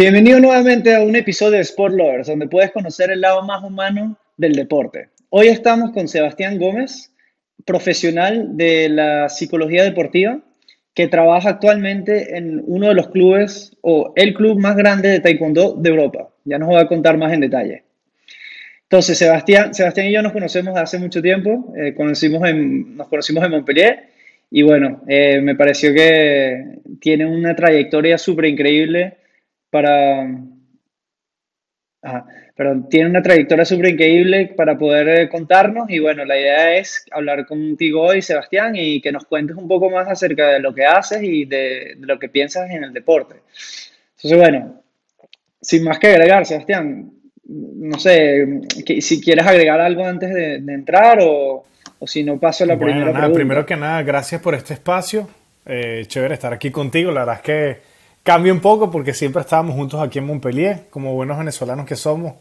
Bienvenido nuevamente a un episodio de Sport Lovers, donde puedes conocer el lado más humano del deporte. Hoy estamos con Sebastián Gómez, profesional de la psicología deportiva, que trabaja actualmente en uno de los clubes o el club más grande de Taekwondo de Europa. Ya nos va a contar más en detalle. Entonces, Sebastián, Sebastián y yo nos conocemos hace mucho tiempo, eh, conocimos en, nos conocimos en Montpellier y bueno, eh, me pareció que tiene una trayectoria súper increíble para... pero tiene una trayectoria súper increíble para poder eh, contarnos y bueno, la idea es hablar contigo hoy, Sebastián, y que nos cuentes un poco más acerca de lo que haces y de, lo que piensas en el deporte. Entonces, bueno, sin más que agregar, Sebastián, no sé, si quieres agregar algo antes de, entrar o, si no paso la primera pregunta. Primero que nada, gracias por este espacio. Eh, chévere estar aquí contigo. La verdad es que Cambia un poco porque siempre estábamos juntos aquí en Montpellier, como buenos venezolanos que somos,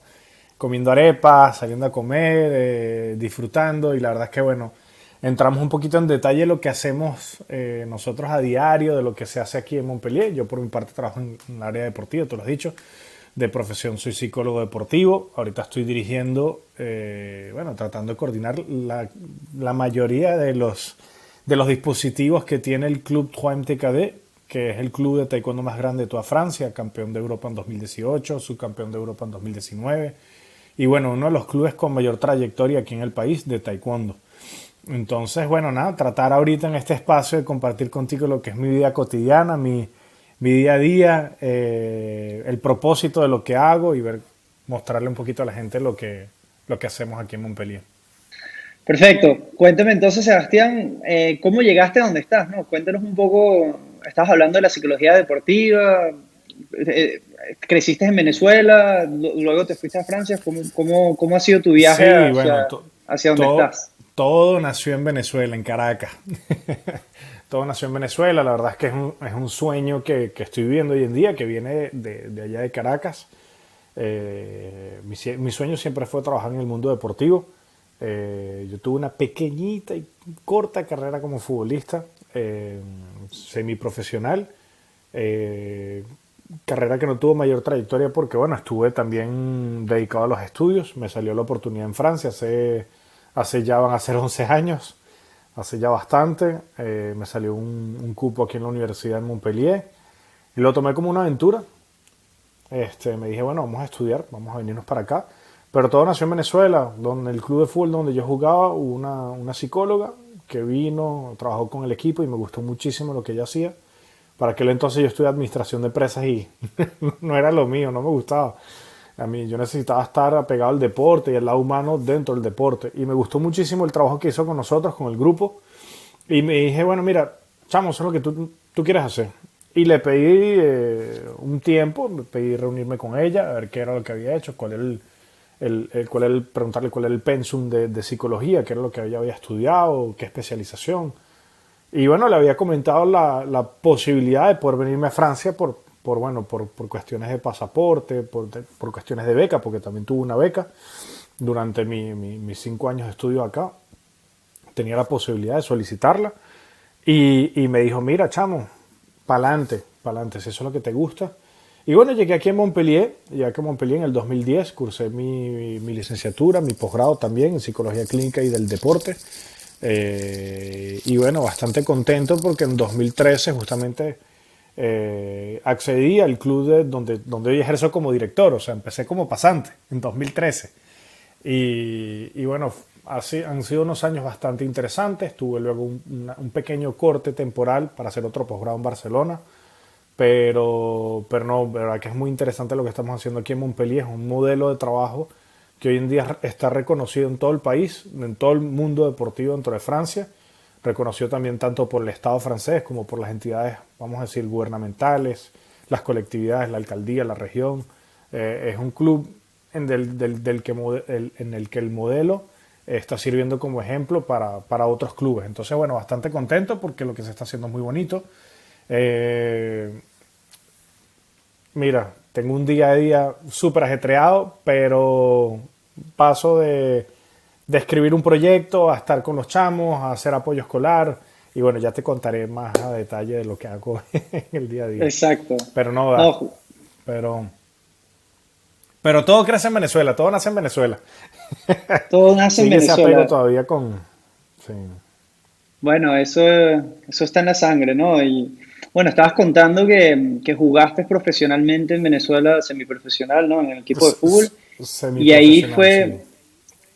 comiendo arepas, saliendo a comer, eh, disfrutando y la verdad es que bueno, entramos un poquito en detalle de lo que hacemos eh, nosotros a diario, de lo que se hace aquí en Montpellier. Yo por mi parte trabajo en, el área deportiva, tú lo has dicho, de profesión soy psicólogo deportivo, ahorita estoy dirigiendo, eh, bueno, tratando de coordinar la, la, mayoría de los, de los dispositivos que tiene el Club 3MTKD, que es el club de taekwondo más grande de toda Francia, campeón de Europa en 2018, subcampeón de Europa en 2019, y bueno, uno de los clubes con mayor trayectoria aquí en el país de taekwondo. Entonces, bueno, nada, tratar ahorita en este espacio de compartir contigo lo que es mi vida cotidiana, mi, día a día, eh, el propósito de lo que hago y ver, mostrarle un poquito a la gente lo que, lo que hacemos aquí en Montpellier. Perfecto. Cuéntame entonces, Sebastián, eh, ¿cómo llegaste a donde estás? No? Cuéntanos un poco estabas hablando de la psicología deportiva, eh, creciste en Venezuela, luego te fuiste a Francia, ¿cómo, cómo, ha sido tu viaje hacia, donde estás? Todo nació en Venezuela, en Caracas. todo nació en Venezuela, la verdad es que es un, es un sueño que, que, estoy viviendo hoy en día, que viene de, de allá de Caracas. Eh, mi, mi, sueño siempre fue trabajar en el mundo deportivo. Eh, yo tuve una pequeñita y corta carrera como futbolista eh, semiprofesional. Eh, carrera que no tuvo mayor trayectoria porque, bueno, estuve también dedicado a los estudios. Me salió la oportunidad en Francia hace, hace ya van a ser 11 años, hace ya bastante. Eh, me salió un, cupo aquí en la Universidad de Montpellier y lo tomé como una aventura. Este, me dije, bueno, vamos a estudiar, vamos a venirnos para acá. Pero todo nació en Venezuela, donde el club de fútbol donde yo jugaba una, una psicóloga que vino, trabajó con el equipo y me gustó muchísimo lo que ella hacía. Para aquel entonces yo estudié administración de empresas y no era lo mío, no me gustaba. A mí yo necesitaba estar apegado al deporte y al lado humano dentro del deporte. Y me gustó muchísimo el trabajo que hizo con nosotros, con el grupo. Y me dije, bueno, mira, chamo, eso es lo que tú, tú quieres hacer. Y le pedí eh, un tiempo, me pedí reunirme con ella, a ver qué era lo que había hecho, cuál era el, el, el, cuál el, preguntarle cuál era el pensum de, de, psicología, qué era lo que ella había estudiado, qué especialización. Y bueno, le había comentado la, la posibilidad de poder venirme a Francia por, por, bueno, por, por cuestiones de pasaporte, por, por, cuestiones de beca, porque también tuve una beca durante mi, mis cinco años de estudio acá. Tenía la posibilidad de solicitarla. Y, y me dijo, mira, chamo, pa'lante, pa'lante, si eso es lo que te gusta, y bueno, llegué aquí en Montpellier, llegué aquí a Montpellier en el 2010, cursé mi, mi licenciatura, mi posgrado también en psicología clínica y del deporte. Eh, y bueno, bastante contento porque en 2013 justamente eh, accedí al club de, donde, donde hoy ejerzo como director, o sea, empecé como pasante en 2013. Y, y bueno, así, han sido unos años bastante interesantes. Tuve luego un, un pequeño corte temporal para hacer otro posgrado en Barcelona pero, pero no, verdad que es muy interesante lo que estamos haciendo aquí en Montpellier, es un modelo de trabajo que hoy en día está reconocido en todo el país, en todo el mundo deportivo dentro de Francia, reconocido también tanto por el Estado francés como por las entidades, vamos a decir, gubernamentales, las colectividades, la alcaldía, la región. Eh, es un club en, del, del, que, en el que el modelo está sirviendo como ejemplo para, para, otros clubes. Entonces, bueno, bastante contento porque lo que se está haciendo es muy bonito. Eh, mira, tengo un día a día súper ajetreado, pero paso de, escribir un proyecto a estar con los chamos, a hacer apoyo escolar. Y bueno, ya te contaré más a detalle de lo que hago en el día a día. Exacto. Pero no, Pero, pero todo crece en Venezuela, todo nace en Venezuela. Todo nace en Venezuela. todavía con... Bueno, eso, eso está en la sangre, ¿no? Y bueno, estabas contando que, jugaste profesionalmente en Venezuela, semiprofesional, ¿no? En el equipo de fútbol. Y ahí fue,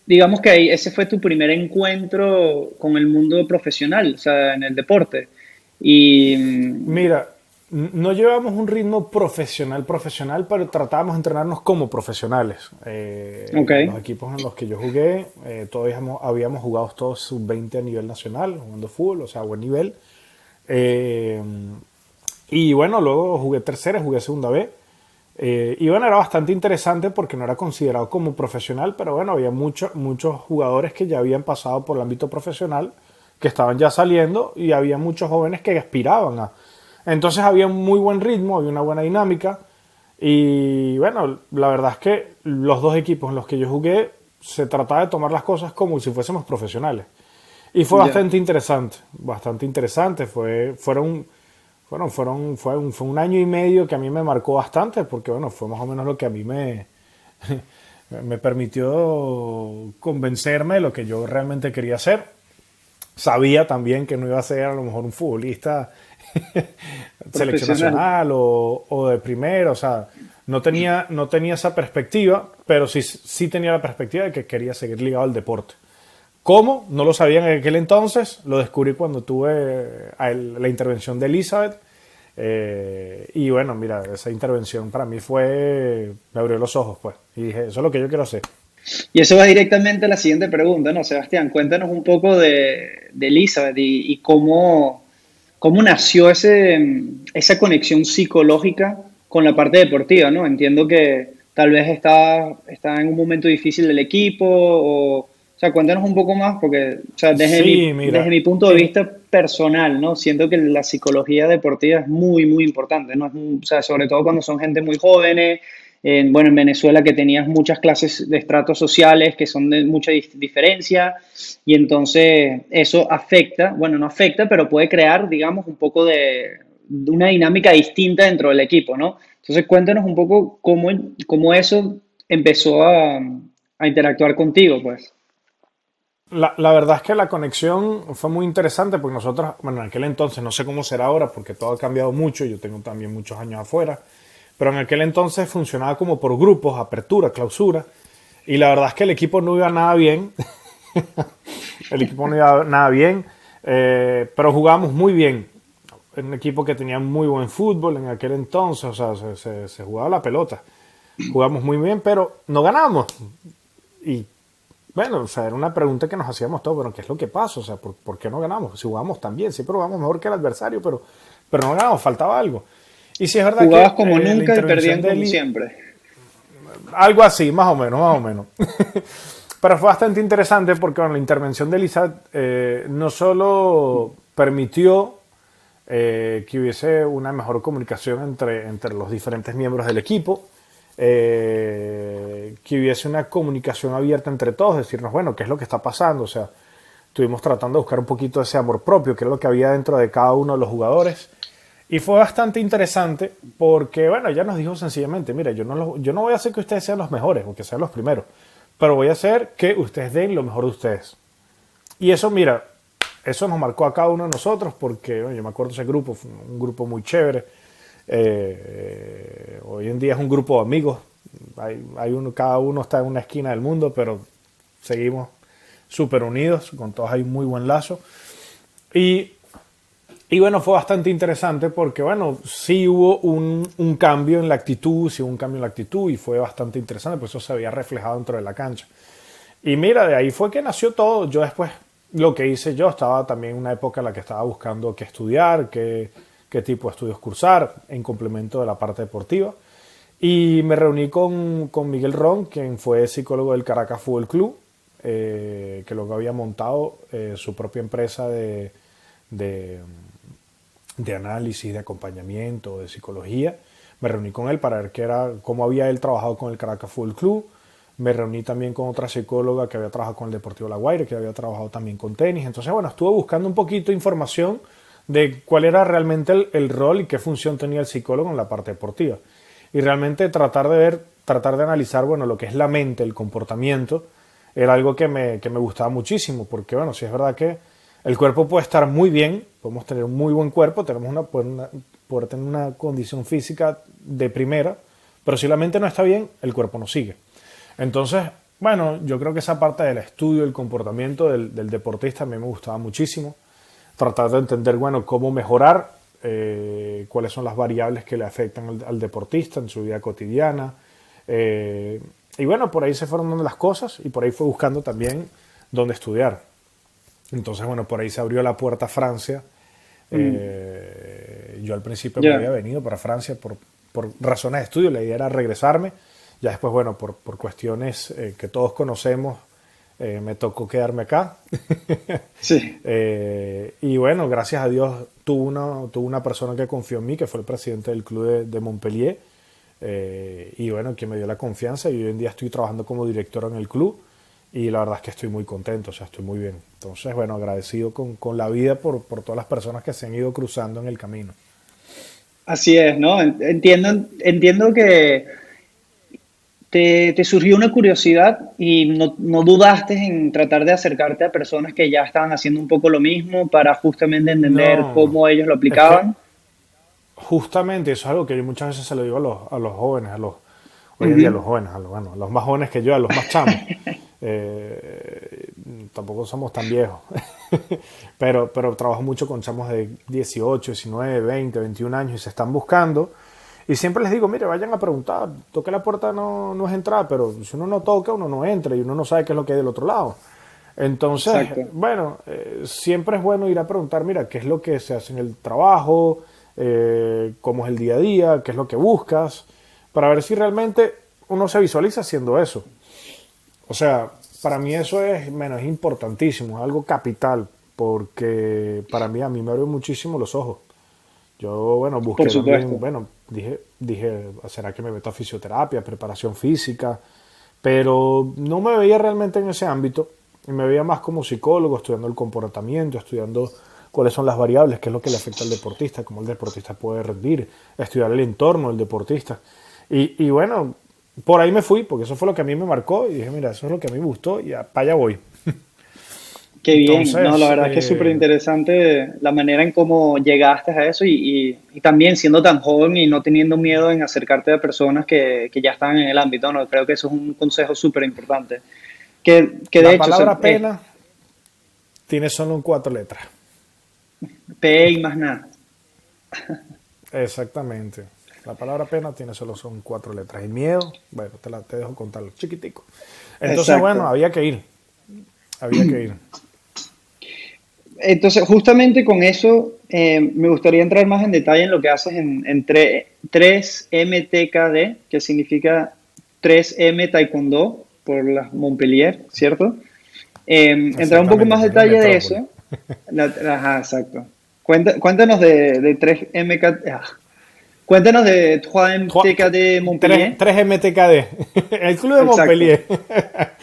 digamos que ahí, ese fue tu primer encuentro con el mundo profesional, o sea, en el deporte. Y... Mira, no llevamos un ritmo profesional, profesional, pero tratábamos de entrenarnos como profesionales. Eh, Los equipos en los que yo jugué, eh, todos habíamos, jugado todos sub-20 a nivel nacional, jugando fútbol, o sea, buen nivel. Eh, y bueno, luego jugué tercera, jugué segunda B. Eh, y bueno, era bastante interesante porque no era considerado como profesional, pero bueno, había muchos muchos jugadores que ya habían pasado por el ámbito profesional, que estaban ya saliendo y había muchos jóvenes que aspiraban a entonces había un muy buen ritmo, había una buena dinámica. Y bueno, la verdad es que los dos equipos en los que yo jugué se trataba de tomar las cosas como si fuésemos profesionales. Y fue bastante interesante, bastante interesante. Fue, fueron, fueron, fueron, fue un, fue un año y medio que a mí me marcó bastante, porque bueno, fue más o menos lo que a mí me, me permitió convencerme de lo que yo realmente quería hacer. Sabía también que no iba a ser a lo mejor un futbolista selección nacional o, de primero, o sea, no tenía, no tenía esa perspectiva, pero sí, sí tenía la perspectiva de que quería seguir ligado al deporte. ¿Cómo? No lo sabía en aquel entonces, lo descubrí cuando tuve la intervención de Elizabeth. Eh, y bueno, mira, esa intervención para mí fue, me abrió los ojos, pues, y dije, eso es lo que yo quiero hacer. Y eso va directamente a la siguiente pregunta, ¿no? Sebastián, cuéntanos un poco de, de Elizabeth y, y cómo, ¿Cómo nació ese, esa conexión psicológica con la parte deportiva? ¿no? Entiendo que tal vez está, está en un momento difícil del equipo o, o sea, cuéntanos un poco más, porque o sea, desde, mi, desde mi punto de vista personal, ¿no? Siento que la psicología deportiva es muy, muy importante, ¿no? O sea, sobre todo cuando son gente muy jóvenes, en, bueno, en Venezuela que tenías muchas clases de estratos sociales que son de mucha diferencia y entonces eso afecta, bueno, no afecta, pero puede crear, digamos, un poco de, una dinámica distinta dentro del equipo, ¿no? Entonces cuéntanos un poco cómo, cómo eso empezó a, a interactuar contigo, pues. La, la, verdad es que la conexión fue muy interesante porque nosotros, bueno, en aquel entonces, no sé cómo será ahora porque todo ha cambiado mucho, yo tengo también muchos años afuera, pero en aquel entonces funcionaba como por grupos, apertura, clausura, y la verdad es que el equipo no iba nada bien, el equipo no iba nada bien, eh, pero jugábamos muy bien. Un equipo que tenía muy buen fútbol en aquel entonces, o sea, se, jugaba la pelota. Jugamos muy bien, pero no ganamos. Y bueno, o sea, era una pregunta que nos hacíamos todos, pero ¿qué es lo que pasa? O sea, ¿por, ¿por qué no ganamos? Si jugamos tan bien, siempre jugamos mejor que el adversario, pero, pero no ganamos, faltaba algo. Y si es verdad Jugabas como eh, nunca y perdían como siempre. Algo así, más o menos, más o menos. Pero fue bastante interesante porque con la intervención de Elisa eh, no solo permitió eh, que hubiese una mejor comunicación entre, entre los diferentes miembros del equipo, que hubiese una comunicación abierta entre todos, decirnos, bueno, ¿qué es lo que está pasando? O sea, estuvimos tratando de buscar un poquito ese amor propio, que es lo que había dentro de cada uno de los jugadores. Y fue bastante interesante porque, bueno, ya nos dijo sencillamente, mira, yo no, yo no voy a hacer que ustedes sean los mejores o que sean los primeros, pero voy a hacer que ustedes den lo mejor de ustedes. Y eso, mira, eso nos marcó a cada uno de nosotros porque, bueno, yo me acuerdo ese grupo, un grupo muy chévere. Eh, hoy en día es un grupo de amigos, hay, hay uno, cada uno está en una esquina del mundo, pero seguimos súper unidos, con todos hay muy buen lazo. Y y bueno, fue bastante interesante porque, bueno, sí hubo un, un, cambio en la actitud, sí hubo un cambio en la actitud y fue bastante interesante, pues eso se había reflejado dentro de la cancha. Y mira, de ahí fue que nació todo. Yo después, lo que hice yo, estaba también en una época en la que estaba buscando qué estudiar, qué, qué tipo de estudios cursar, en complemento de la parte deportiva. Y me reuní con, con Miguel Ron, quien fue psicólogo del Caracas Fútbol Club, eh, que luego había montado eh, su propia empresa de, de de análisis, de acompañamiento, de psicología. Me reuní con él para ver qué era, cómo había él trabajado con el Caracas Fútbol Club. Me reuní también con otra psicóloga que había trabajado con el Deportivo La Guaira, que había trabajado también con tenis. Entonces, bueno, estuve buscando un poquito de información de cuál era realmente el, rol y qué función tenía el psicólogo en la parte deportiva. y realmente tratar de ver, tratar de analizar, bueno, lo que es la mente, el comportamiento, era algo que me, que me gustaba muchísimo, porque bueno, si es verdad que el cuerpo puede estar muy bien, podemos tener un muy buen cuerpo, tenemos una, poder tener una condición física de primera, pero si la mente no está bien, el cuerpo no sigue. Entonces, bueno, yo creo que esa parte del estudio, el comportamiento del, deportista a mí me gustaba muchísimo. Tratar de entender, bueno, cómo mejorar, eh, cuáles son las variables que le afectan al, deportista en su vida cotidiana. Eh, y bueno, por ahí se fueron dando las cosas y por ahí fue buscando también dónde estudiar. Entonces, bueno, por ahí se abrió la puerta a Francia. Mm. Eh, yo al principio me había venido para Francia por, por, razones de estudio, la idea era regresarme. Ya después, bueno, por, por cuestiones eh, que todos conocemos, eh, me tocó quedarme acá. sí. y bueno, gracias a Dios tuve una, tuve una persona que confió en mí, que fue el presidente del club de, de Montpellier. y bueno, que me dio la confianza y hoy en día estoy trabajando como director en el club y la verdad es que estoy muy contento, o sea, estoy muy bien. Entonces, bueno, agradecido con, con la vida por, por, todas las personas que se han ido cruzando en el camino. Así es, ¿no? Entiendo, entiendo que te, te surgió una curiosidad y no, no, dudaste en tratar de acercarte a personas que ya estaban haciendo un poco lo mismo para justamente entender cómo ellos lo aplicaban. justamente eso es algo que yo muchas veces se lo digo a los, a los jóvenes, a los, hoy en día a los jóvenes, a los, bueno, a los más jóvenes que yo, a los más chamos. Eh, tampoco somos tan viejos, pero, pero trabajo mucho con chamos de 18, 19, 20, 21 años y se están buscando. Y siempre les digo, mire, vayan a preguntar, toque la puerta no, no es entrar, pero si uno no toca, uno no entra y uno no sabe qué es lo que hay del otro lado. Entonces, bueno, eh, siempre es bueno ir a preguntar, mira, qué es lo que se hace en el trabajo, eh, cómo es el día a día, qué es lo que buscas, para ver si realmente uno se visualiza haciendo eso. O sea, para mí eso es, menos importantísimo, es algo capital, porque para mí a mí me abrió muchísimo los ojos. Yo, bueno, busqué también, bueno, dije, dije, ¿será que me meto a fisioterapia, preparación física? Pero no me veía realmente en ese ámbito, y me veía más como psicólogo, estudiando el comportamiento, estudiando cuáles son las variables, qué es lo que le afecta al deportista, cómo el deportista puede rendir, estudiar el entorno del deportista. Y, y bueno, por ahí me fui, porque eso fue lo que a mí me marcó y dije, mira, eso es lo que a mí me gustó y para allá voy. Qué bien, no, la verdad es que es súper eh, interesante la manera en cómo llegaste a eso y, y, también siendo tan joven y no teniendo miedo en acercarte a personas que, que ya están en el ámbito, ¿no? creo que eso es un consejo súper importante. Que, que de la palabra pena tiene solo un cuatro letras. P y más nada. Exactamente. La palabra pena tiene solo son cuatro letras. Y miedo, bueno, te, la, te dejo contarlo, chiquitico. Entonces, bueno, había que ir. Había que ir. Entonces, justamente con eso, eh, me gustaría entrar más en detalle en lo que haces en, en 3MTKD, que significa 3M Taekwondo por la Montpellier, ¿cierto? Eh, entrar un poco más detalle de eso. ajá, exacto. Cuéntanos de, de 3MK. Cuéntanos de 3MTKD Montpellier. 3, mtkd el club de Montpellier.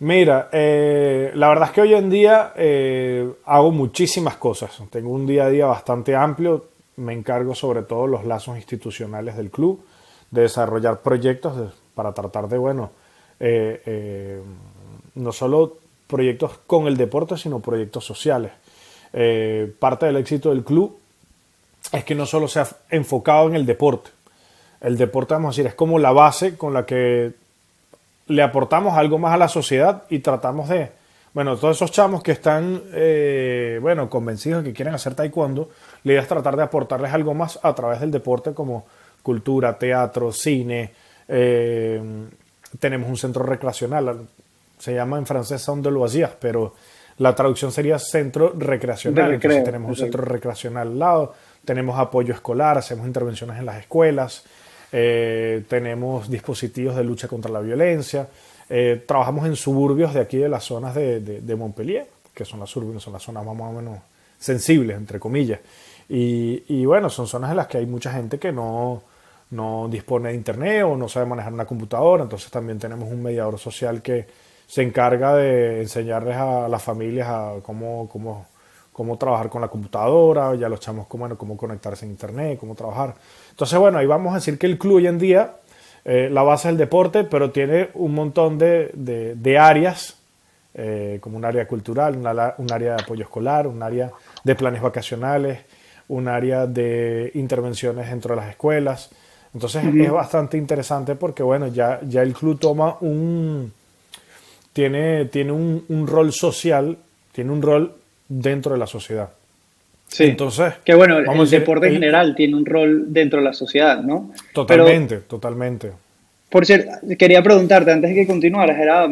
Mira, eh, la verdad es que hoy en día eh, hago muchísimas cosas. Tengo un día a día bastante amplio. Me encargo sobre todo los lazos institucionales del club, de desarrollar proyectos para tratar de, bueno, eh, no solo proyectos con el deporte, sino proyectos sociales. parte del éxito del club es que no solo se ha enfocado en el deporte. El deporte, vamos a decir, es como la base con la que le aportamos algo más a la sociedad y tratamos de, bueno, todos esos chamos que están, eh, bueno, convencidos de que quieren hacer taekwondo, la idea es tratar de aportarles algo más a través del deporte como cultura, teatro, cine. Eh, tenemos un centro recreacional, se llama en francés Centre de Loisirs, pero la traducción sería centro recreacional. Entonces tenemos un centro recreacional al lado tenemos apoyo escolar, hacemos intervenciones en las escuelas, eh, tenemos dispositivos de lucha contra la violencia, eh, trabajamos en suburbios de aquí de las zonas de, Montpellier, que son las suburbios, son las zonas más o menos sensibles, entre comillas. Y, bueno, son zonas en las que hay mucha gente que no, no dispone de internet o no sabe manejar una computadora, entonces también tenemos un mediador social que se encarga de enseñarles a las familias a cómo, cómo cómo trabajar con la computadora, ya los chamos cómo, bueno, cómo conectarse a internet, cómo trabajar. Entonces, bueno, ahí vamos a decir que el club hoy en día, eh, la base es el deporte, pero tiene un montón de, de, áreas, eh, como un área cultural, un área de apoyo escolar, un área de planes vacacionales, un área de intervenciones dentro de las escuelas. Entonces es bastante interesante porque, bueno, ya, ya el club toma un, tiene, tiene un, un rol social, tiene un rol dentro de la sociedad. Sí. Entonces, que bueno, el deporte en general tiene un rol dentro de la sociedad, ¿no? Totalmente, totalmente. Por cierto, quería preguntarte antes de que continuaras, era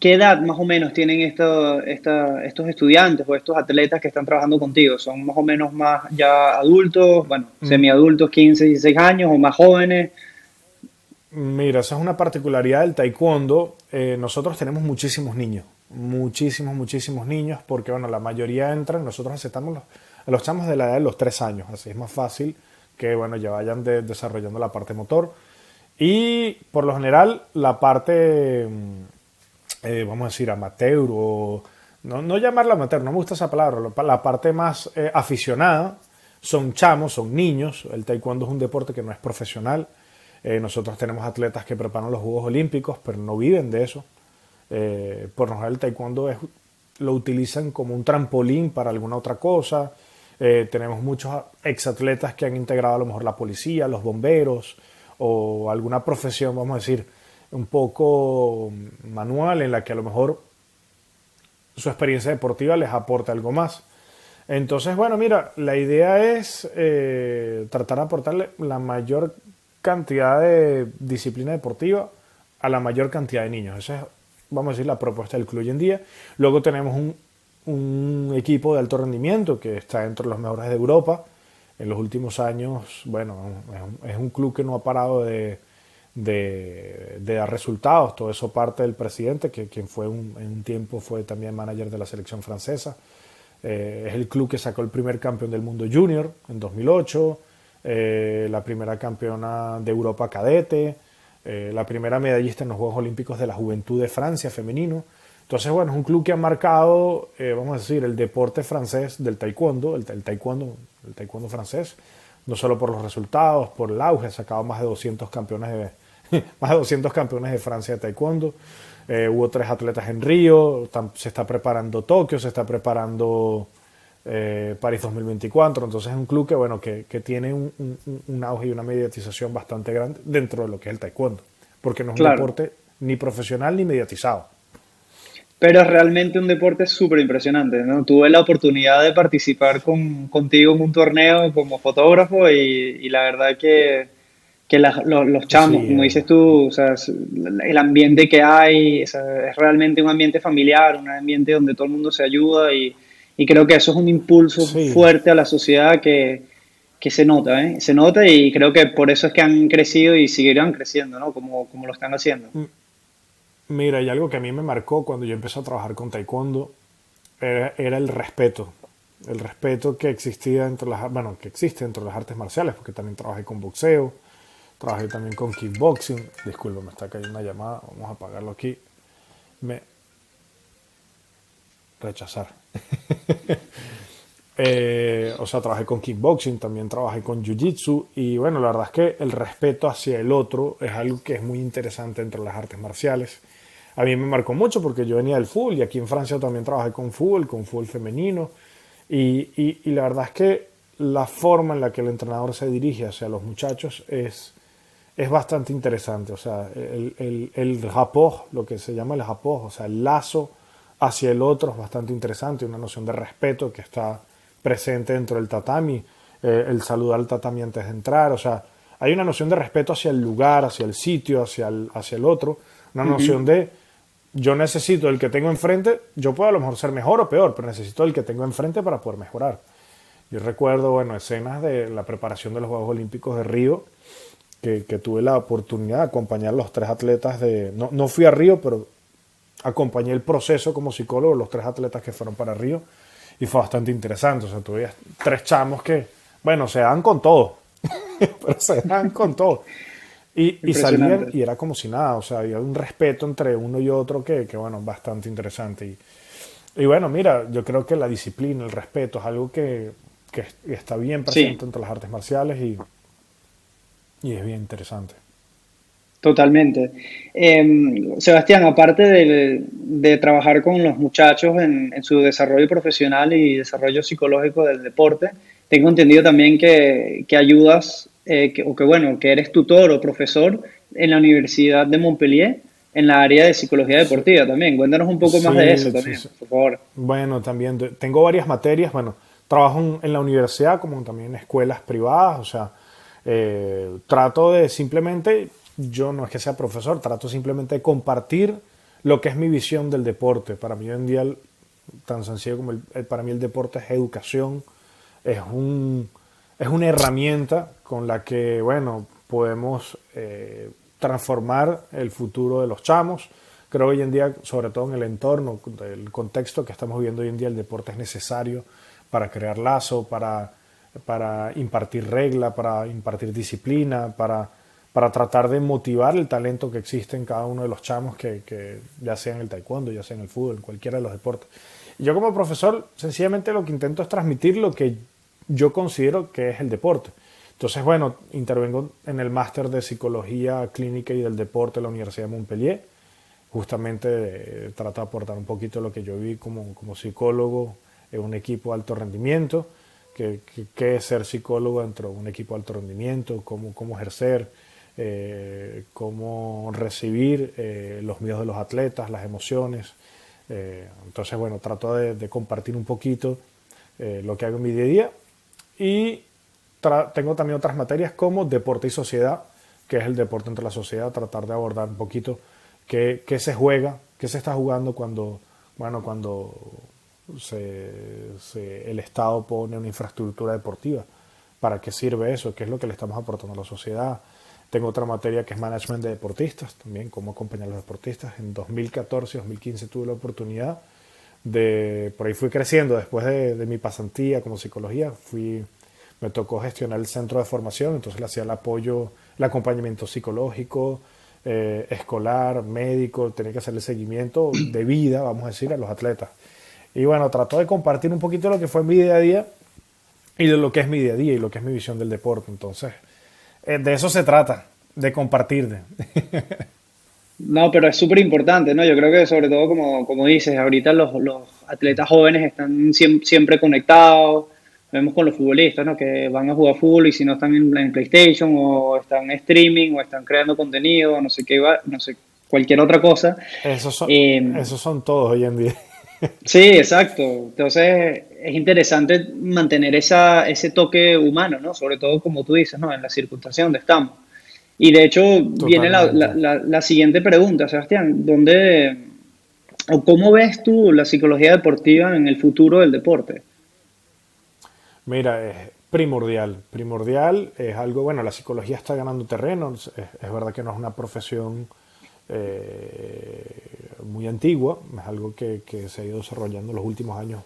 ¿qué edad más o menos tienen estos estudiantes o estos atletas que están trabajando contigo? ¿Son más o menos más ya adultos, bueno, mm. semiadultos, 15, 16 años o más jóvenes? Mira, esa es una particularidad del taekwondo. Eh, nosotros tenemos muchísimos niños muchísimos, muchísimos niños, porque bueno, la mayoría entran, nosotros aceptamos los, los chamos de la edad de los tres años, así es más fácil que bueno, ya vayan desarrollando la parte motor. Y por lo general, la parte, mm, eh, vamos a decir, amateur, o no, no, llamarla amateur, no me gusta esa palabra, la parte más eh, aficionada, son chamos, son niños. El taekwondo es un deporte que no es profesional. Eh, nosotros tenemos atletas que preparan los Juegos Olímpicos, pero no viven de eso. Eh, por lo general el taekwondo es, lo utilizan como un trampolín para alguna otra cosa. Eh, tenemos muchos exatletas que han integrado a lo mejor la policía, los bomberos o alguna profesión, vamos a decir, un poco manual en la que a lo mejor su experiencia deportiva les aporta algo más. Entonces, bueno, mira, la idea es eh, tratar de aportarle la mayor cantidad de disciplina deportiva a la mayor cantidad de niños. Ese es vamos a decir, la propuesta del club hoy en día. Luego tenemos un, equipo de alto rendimiento que está entre los mejores de Europa. En los últimos años, bueno, es un, club que no ha parado de, dar resultados. Todo eso parte del presidente, que quien fue un, en un tiempo fue también manager de la selección francesa. Eh, es el club que sacó el primer campeón del mundo junior en 2008, eh, la primera campeona de Europa cadete, eh, la primera medallista en los Juegos Olímpicos de la Juventud de Francia femenino. Entonces, bueno, es un club que ha marcado, eh, vamos a decir, el deporte francés del taekwondo, el, taekwondo, el taekwondo francés, no solo por los resultados, por el auge, ha sacado más de 200 campeones de, más de 200 campeones de Francia de taekwondo. Eh, hubo tres atletas en Río, se está preparando Tokio, se está preparando eh, París 2024. Entonces es un club que, bueno, que, tiene un, auge y una mediatización bastante grande dentro de lo que es el taekwondo, porque no es un deporte ni profesional ni mediatizado. Pero es realmente un deporte súper impresionante. ¿no? Tuve la oportunidad de participar con, contigo en un torneo como fotógrafo y, la verdad que, que los, chamos, como dices tú, o sea, el ambiente que hay es realmente un ambiente familiar, un ambiente donde todo el mundo se ayuda y, y creo que eso es un impulso fuerte a la sociedad que, que se nota, ¿eh? Se nota y creo que por eso es que han crecido y seguirán creciendo, ¿no? Como, como lo están haciendo. Mm. Mira, y algo que a mí me marcó cuando yo empecé a trabajar con taekwondo era, el respeto. El respeto que existía entre las, bueno, que existe entre las artes marciales, porque también trabajé con boxeo, trabajé también con kickboxing. Disculpa, me está cayendo una llamada, vamos a apagarlo aquí. Me, rechazar. Eh, o sea, trabajé con kickboxing, también trabajé con jiu-jitsu y bueno, la verdad es que el respeto hacia el otro es algo que es muy interesante entre las artes marciales. A mí me marcó mucho porque yo venía del fútbol y aquí en Francia también trabajé con fútbol, con fútbol femenino y, y, la verdad es que la forma en la que el entrenador se dirige hacia los muchachos es, es bastante interesante. O sea, el, el, el rapport, lo que se llama el rapport, o sea, el lazo hacia el otro es bastante interesante, una noción de respeto que está presente dentro del tatami, eh, el saludar al tatami antes de entrar, o sea, hay una noción de respeto hacia el lugar, hacia el sitio, hacia el, hacia el otro, una noción de yo necesito el que tengo enfrente, yo puedo a lo mejor ser mejor o peor, pero necesito el que tengo enfrente para poder mejorar. Yo recuerdo, bueno, escenas de la preparación de los Juegos Olímpicos de Río, que, tuve la oportunidad de acompañar a los tres atletas de... No, no fui a Río, pero acompañé el proceso como psicólogo, los tres atletas que fueron para Río, y fue bastante interesante. O sea, tuve tres chamos que, bueno, se dan con todo, pero se dan con todo. Y, y, salían y era como si nada, o sea, había un respeto entre uno y otro que, que bueno, bastante interesante. Y, y bueno, mira, yo creo que la disciplina, el respeto es algo que, está bien presente entre las artes marciales y, y es bien interesante. Totalmente. Em, Sebastián, aparte de, trabajar con los muchachos en, su desarrollo profesional y desarrollo psicológico del deporte, tengo entendido también que, ayudas, eh, o que bueno, que eres tutor o profesor en la Universidad de Montpellier en la área de psicología deportiva también. Cuéntanos un poco más de eso también, por favor. Bueno, también tengo varias materias. Bueno, trabajo en la universidad como también en escuelas privadas, o sea, eh, trato de simplemente yo no es que sea profesor, trato simplemente de compartir lo que es mi visión del deporte. Para mí hoy en día, tan sencillo como el, para mí el deporte es educación, es, un, es una herramienta con la que, bueno, podemos eh, transformar el futuro de los chamos. Creo hoy en día, sobre todo en el entorno, el contexto que estamos viviendo hoy en día, el deporte es necesario para crear lazo, para, para impartir regla, para impartir disciplina, para para tratar de motivar el talento que existe en cada uno de los chamos, que, ya sea en el taekwondo, ya sea en el fútbol, en cualquiera de los deportes. Yo como profesor, sencillamente lo que intento es transmitir lo que yo considero que es el deporte. Entonces, bueno, intervengo en el máster de psicología clínica y del deporte de la Universidad de Montpellier. Justamente eh, trato de aportar un poquito lo que yo vi como, como psicólogo en un equipo de alto rendimiento, qué es ser psicólogo dentro de un equipo de alto rendimiento, cómo, cómo ejercer, eh, cómo recibir eh, los miedos de los atletas, las emociones. Eh, entonces, bueno, trato de, compartir un poquito lo que hago en mi día a día. Y tengo también otras materias como deporte y sociedad, que es el deporte entre la sociedad, tratar de abordar un poquito qué, qué se juega, qué se está jugando cuando, bueno, cuando el Estado pone una infraestructura deportiva. ¿Para qué sirve eso? ¿Qué es lo que le estamos aportando a la sociedad? Tengo otra materia que es management de deportistas, también cómo acompañar a los deportistas. En 2014, 2015 tuve la oportunidad de, por ahí fui creciendo después de, mi pasantía como psicología, fui, me tocó gestionar el centro de formación, entonces le hacía el apoyo, el acompañamiento psicológico, eh, escolar, médico, tenía que hacer el seguimiento de vida, vamos a decir, a los atletas. Y bueno, trató de compartir un poquito lo que fue mi día a día y de lo que es mi día a día y lo que es mi visión del deporte. Entonces, de eso se trata, de compartir. No, pero es súper importante, ¿no? Yo creo que sobre todo, como, como dices, ahorita los, atletas jóvenes están siempre, conectados, vemos con los futbolistas, ¿no? Que van a jugar fútbol y si no están en, PlayStation o están en streaming o están creando contenido, no sé qué, no sé, cualquier otra cosa. Esos son, eh, esos son todos hoy en día. Sí, exacto. Entonces es interesante mantener esa, ese toque humano, ¿no? Sobre todo, como tú dices, ¿no? En la circunstancia donde estamos. Y de hecho, viene la, la, la, siguiente pregunta, Sebastián. ¿Dónde o cómo ves tú la psicología deportiva en el futuro del deporte? Mira, es primordial. Primordial es algo, bueno, la psicología está ganando terreno. Es, es verdad que no es una profesión eh, muy antigua, es algo que, se ha ido desarrollando en los últimos años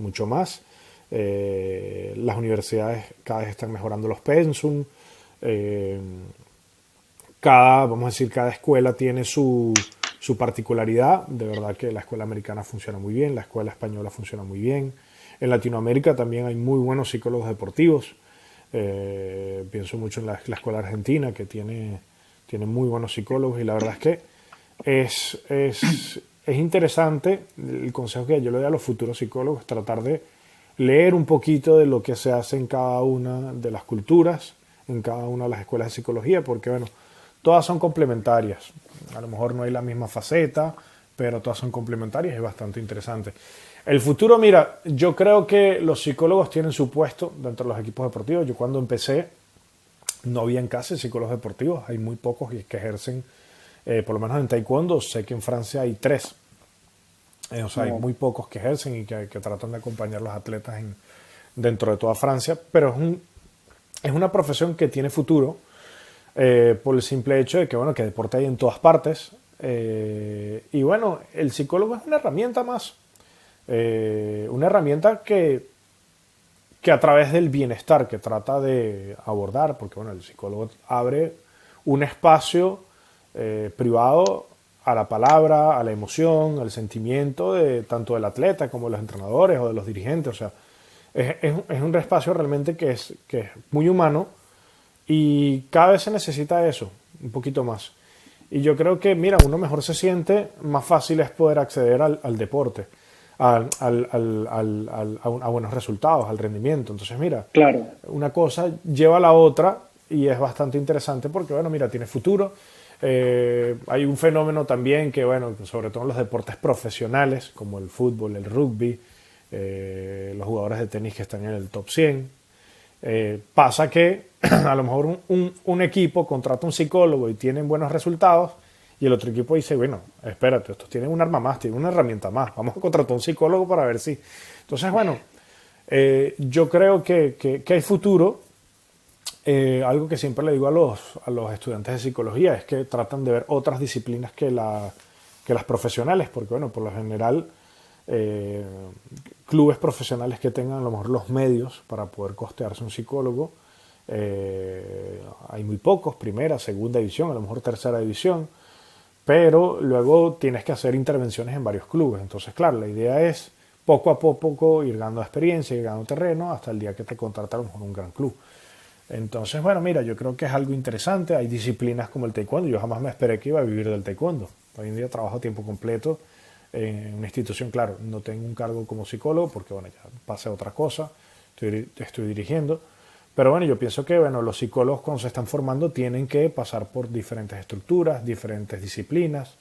mucho más. Eh, las universidades cada vez están mejorando los pensum. Eh, cada, vamos a decir, cada escuela tiene su, su, particularidad. De verdad que la escuela americana funciona muy bien, la escuela española funciona muy bien. En Latinoamérica también hay muy buenos psicólogos deportivos. pienso mucho en la, la, escuela argentina que tiene tiene muy buenos psicólogos y la verdad es que es, es interesante el consejo que yo le doy a los futuros psicólogos, tratar de leer un poquito de lo que se hace en cada una de las culturas, en cada una de las escuelas de psicología, porque bueno, todas son complementarias. A lo mejor no hay la misma faceta, pero todas son complementarias y es bastante interesante. El futuro, mira, yo creo que los psicólogos tienen su puesto dentro de los equipos deportivos. Yo cuando empecé no había en casa psicólogos deportivos, hay muy pocos que ejercen, eh, por lo menos en taekwondo, sé que en Francia hay tres. Eh, o sea, hay muy pocos que ejercen y que, tratan de acompañar a los atletas en, dentro de toda Francia, pero es, un, es una profesión que tiene futuro eh, por el simple hecho de que, bueno, que deporte hay en todas partes. y bueno, el psicólogo es una herramienta más, una herramienta que que a través del bienestar que trata de abordar, porque bueno, el psicólogo abre un espacio eh, privado a la palabra, a la emoción, al sentimiento de tanto del atleta como de los entrenadores o de los dirigentes. O sea, es, es, un espacio realmente que es, que es muy humano y cada vez se necesita eso, un poquito más. Y yo creo que, mira, uno mejor se siente, más fácil es poder acceder al, al deporte, al, al, a, a, buenos resultados, al rendimiento. Entonces, mira, claro. una cosa lleva a la otra y es bastante interesante porque, bueno, mira, tiene futuro. Eh, hay un fenómeno también que, bueno, sobre todo en los deportes profesionales, como el fútbol, el rugby, eh, los jugadores de tenis que están en el top 100. Eh, pasa que a lo mejor un, equipo contrata un psicólogo y tienen buenos resultados y el otro equipo dice, bueno, espérate, estos tienen un arma más, tienen una herramienta más, vamos a contratar un psicólogo para ver si... Entonces, bueno, yo creo que, que, que hay futuro eh, algo que siempre le digo a los, a los estudiantes de psicología es que tratan de ver otras disciplinas que, la, que las profesionales, porque bueno, por lo general, eh, clubes profesionales que tengan a lo mejor los medios para poder costearse un psicólogo, eh, hay muy pocos, primera, segunda división, a lo mejor tercera división, pero luego tienes que hacer intervenciones en varios clubes. Entonces, claro, la idea es poco a poco ir ganando experiencia, ir ganando terreno, hasta el día que te contrata a lo mejor un gran club. Entonces, bueno, mira, yo creo que es algo interesante. Hay disciplinas como el taekwondo. Yo jamás me esperé que iba a vivir del taekwondo. Hoy en día trabajo a tiempo completo en una institución. Claro, no tengo un cargo como psicólogo porque, bueno, ya pasé a otra cosa. Estoy, estoy dirigiendo. Pero bueno, yo pienso que bueno, los psicólogos cuando se están formando tienen que pasar por diferentes estructuras, diferentes disciplinas,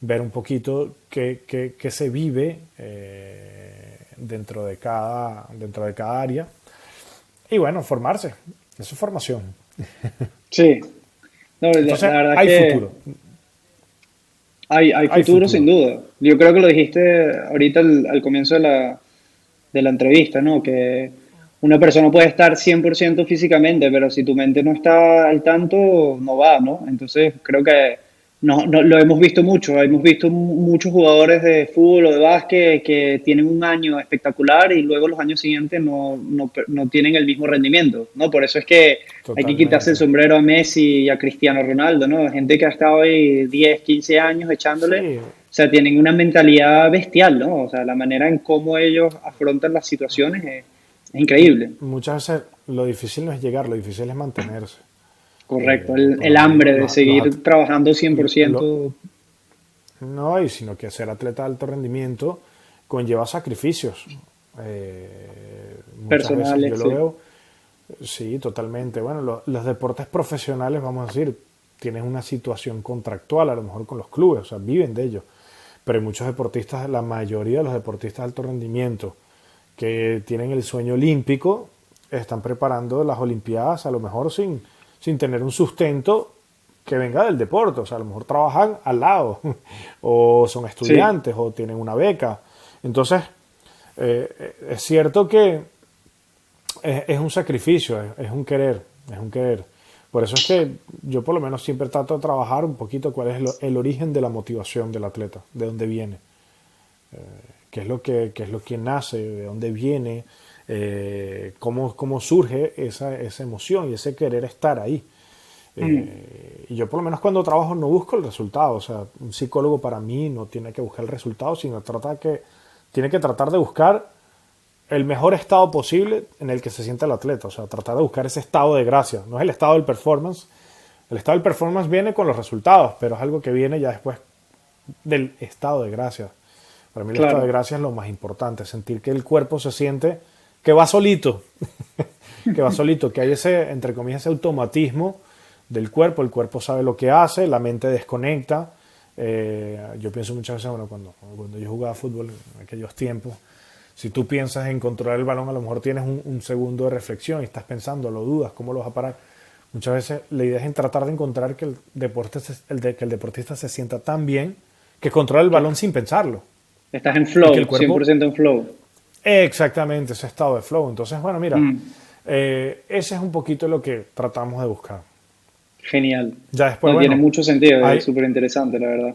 ver un poquito qué, qué, se vive eh, dentro, de cada, dentro de cada área. Y bueno, formarse. Eso es formación. Sí. No, Entonces, la verdad hay que futuro. Hay, hay, futuro, sin duda. Yo creo que lo dijiste ahorita al, comienzo de la, de la entrevista, ¿no? Que una persona puede estar 100% físicamente, pero si tu mente no está al tanto, no va, ¿no? Entonces creo que no, no, lo hemos visto mucho, hemos visto muchos jugadores de fútbol o de básquet que tienen un año espectacular y luego los años siguientes no, no tienen el mismo rendimiento, ¿no? Por eso es que hay que quitarse el sombrero a Messi y a Cristiano Ronaldo, ¿no? Gente que ha estado ahí 10, 15 años echándole, o sea, tienen una mentalidad bestial, ¿no? O sea, la manera en cómo ellos afrontan las situaciones es, es increíble. Muchas veces lo difícil no es llegar, lo difícil es mantenerse. Correcto, el, hambre de seguir trabajando 100%. no, y sino que ser atleta de alto rendimiento conlleva sacrificios. Eh, Personales. yo lo veo, sí, totalmente. Bueno, los deportes profesionales, vamos a decir, tienen una situación contractual, a lo mejor con los clubes, o sea, viven de ello. Pero hay muchos deportistas, la mayoría de los deportistas de alto rendimiento, que tienen el sueño olímpico, están preparando las Olimpiadas a lo mejor sin, sin tener un sustento que venga del deporte. O sea, a lo mejor trabajan al lado, o son estudiantes, o tienen una beca. Entonces, eh, es cierto que es, un sacrificio, es, un querer, es un querer. Por eso es que yo por lo menos siempre trato de trabajar un poquito cuál es el origen de la motivación del atleta, de dónde viene, eh, qué, es lo que, qué es lo que nace, de dónde viene, eh, cómo, cómo, surge esa, esa, emoción y ese querer estar ahí. Eh, y yo por lo menos cuando trabajo no busco el resultado, o sea, un psicólogo para mí no tiene que buscar el resultado, sino trata que, tiene que tratar de buscar el mejor estado posible en el que se siente el atleta, o sea, tratar de buscar ese estado de gracia, no es el estado del performance, el estado del performance viene con los resultados, pero es algo que viene ya después del estado de gracia. Para mí el estado de gracia es lo más importante, sentir que el cuerpo se siente que va solito, que va solito, que hay ese, entre comillas, ese automatismo del cuerpo, el cuerpo sabe lo que hace, la mente desconecta. Eh, yo pienso muchas veces, bueno, cuando, cuando yo jugaba fútbol en aquellos tiempos, si tú piensas en controlar el balón, a lo mejor tienes un, segundo de reflexión y estás pensando, lo dudas, ¿cómo lo vas a parar? Muchas veces la idea es en tratar de encontrar que el, deportista, el de, que el deportista se sienta tan bien que controla el balón sin pensarlo. Estás en flow, el 100% en flow. Exactamente, ese estado de flow. Entonces, bueno, mira, mm. eh, ese es un poquito lo que tratamos de buscar. Genial. Ya después, tiene mucho sentido, es súper interesante, la verdad.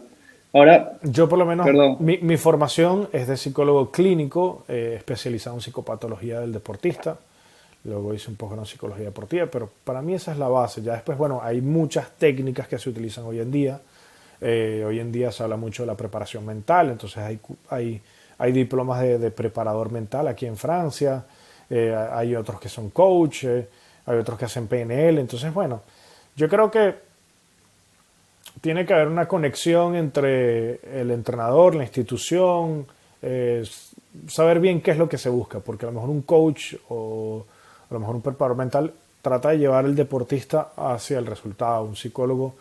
Ahora, yo por lo menos, mi, mi, formación es de psicólogo clínico, eh, especializado en psicopatología del deportista. Luego hice un poco en psicología deportiva, pero para mí esa es la base. Ya después, bueno, hay muchas técnicas que se utilizan hoy en día Eh, hoy en día se habla mucho de la preparación mental, entonces hay, hay, hay diplomas de, preparador mental aquí en Francia, eh, hay otros que son coach, hay otros que hacen PNL, entonces bueno, yo creo que tiene que haber una conexión entre el entrenador, la institución, saber bien qué es lo que se busca, porque a lo mejor un coach o a lo mejor un preparador mental trata de llevar el deportista hacia el resultado, un psicólogo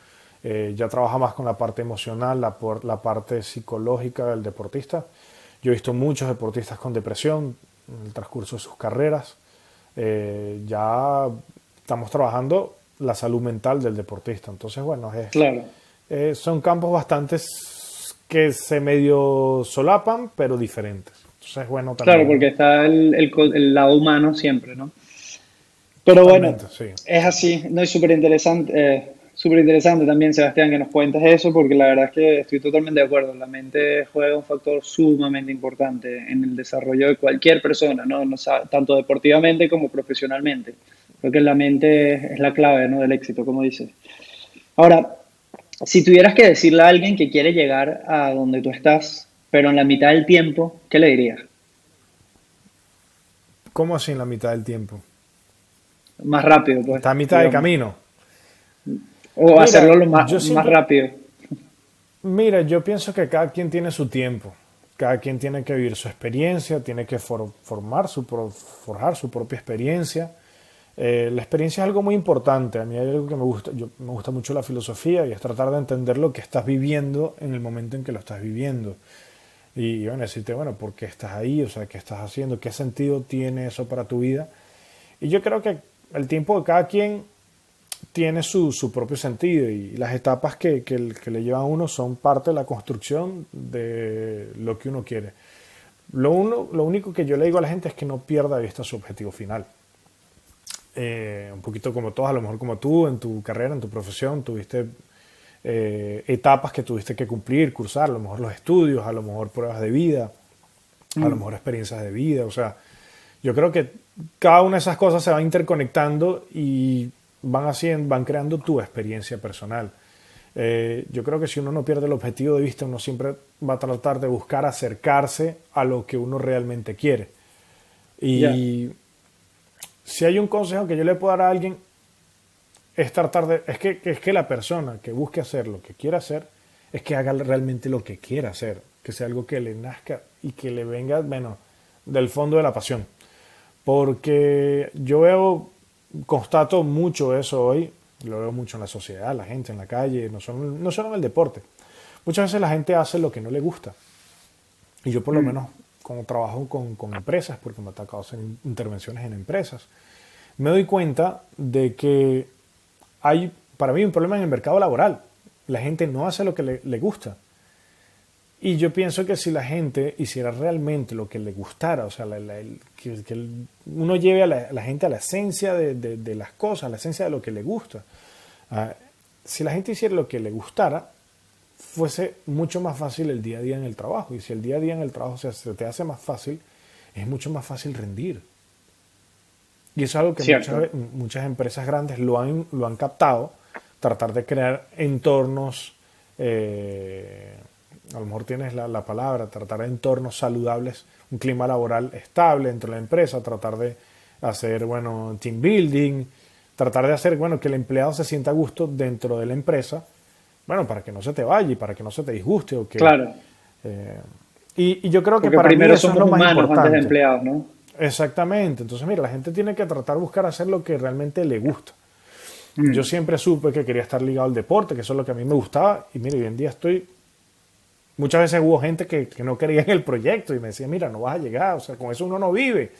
eh, ya trabaja más con la parte emocional, la, la parte psicológica del deportista. Yo he visto muchos deportistas con depresión en el transcurso de sus carreras. Eh, ya estamos trabajando la salud mental del deportista. Entonces, bueno, es, claro. Eh, son campos bastante que se medio solapan, pero diferentes. Entonces, bueno, también. Claro, porque está el, el, lado humano siempre, ¿no? Pero bueno, es así, no es súper interesante súper interesante también, Sebastián, que nos cuentes eso, porque la verdad es que estoy totalmente de acuerdo. La mente juega un factor sumamente importante en el desarrollo de cualquier persona, ¿no? tanto deportivamente como profesionalmente. Creo que la mente es la clave ¿no? del éxito, como dices. Ahora, si tuvieras que decirle a alguien que quiere llegar a donde tú estás, pero en la mitad del tiempo, ¿qué le dirías? ¿Cómo así en la mitad del tiempo? Más rápido, pues. Está a mitad de camino. O hacerlo lo más, más rápido. Mira, yo pienso que cada quien tiene su tiempo. Cada quien tiene que vivir su experiencia, tiene que formar su, forjar su propia experiencia. Eh, la experiencia es algo muy importante. A mí hay algo que me gusta. Yo, me gusta mucho la filosofía y es tratar de entender lo que estás viviendo en el momento en que lo estás viviendo. Y bueno, decirte, bueno, ¿por qué estás ahí? O sea, ¿qué estás haciendo? ¿Qué sentido tiene eso para tu vida? Y yo creo que el tiempo de cada quien tiene su, propio sentido y las etapas que, le llevan a uno son parte de la construcción de lo que uno quiere. Lo, uno, lo único que yo le digo a la gente es que no pierda de vista su objetivo final. Eh, un poquito como todos, a lo mejor como tú en tu carrera, en tu profesión, tuviste eh, etapas que tuviste que cumplir, cursar, a lo mejor los estudios, a lo mejor pruebas de vida, a lo mm. mejor experiencias de vida. O sea, yo creo que cada una de esas cosas se va interconectando y van, haciendo, van creando tu experiencia personal. Eh, yo creo que si uno no pierde el objetivo de vista, uno siempre va a tratar de buscar acercarse a lo que uno realmente quiere. Y si hay un consejo que yo le puedo dar a alguien, es tratar de, es que, es que la persona que busque hacer lo que quiera hacer, es que haga realmente lo que quiera hacer, que sea algo que le nazca y que le venga, bueno, del fondo de la pasión. Porque yo veo constato mucho eso hoy, lo veo mucho en la sociedad, la gente en la calle, no solo, no solo en el deporte. Muchas veces la gente hace lo que no le gusta. Y yo por lo mm. menos, como trabajo con, con, empresas, porque me ha tocado hacer intervenciones en empresas, me doy cuenta de que hay para mí un problema en el mercado laboral. La gente no hace lo que le, le gusta. Y yo pienso que si la gente hiciera realmente lo que le gustara, o sea, que, uno lleve a la, gente a la esencia de, las cosas, a la esencia de lo que le gusta. Ah, si la gente hiciera lo que le gustara, fuese mucho más fácil el día a día en el trabajo. Y si el día a día en el trabajo se, te hace más fácil, es mucho más fácil rendir. Y eso es algo que muchas, muchas, empresas grandes lo han, lo han captado, tratar de crear entornos. Eh, a lo mejor tienes la, palabra, tratar de entornos saludables, un clima laboral estable dentro de la empresa, tratar de hacer, bueno, team building, tratar de hacer, bueno, que el empleado se sienta a gusto dentro de la empresa, bueno, para que no se te vaya y para que no se te disguste o que... Claro. Eh, y, yo creo que para primero mí eso es lo más importante. Antes de empleados, ¿no? Exactamente. Entonces, mira, la gente tiene que tratar de buscar hacer lo que realmente le gusta. Mm. Yo siempre supe que quería estar ligado al deporte, que eso es lo que a mí me gustaba. Y mire, hoy en día estoy Muchas veces hubo gente que, no quería en el proyecto y me decía, mira, no vas a llegar, o sea, con eso uno no vive.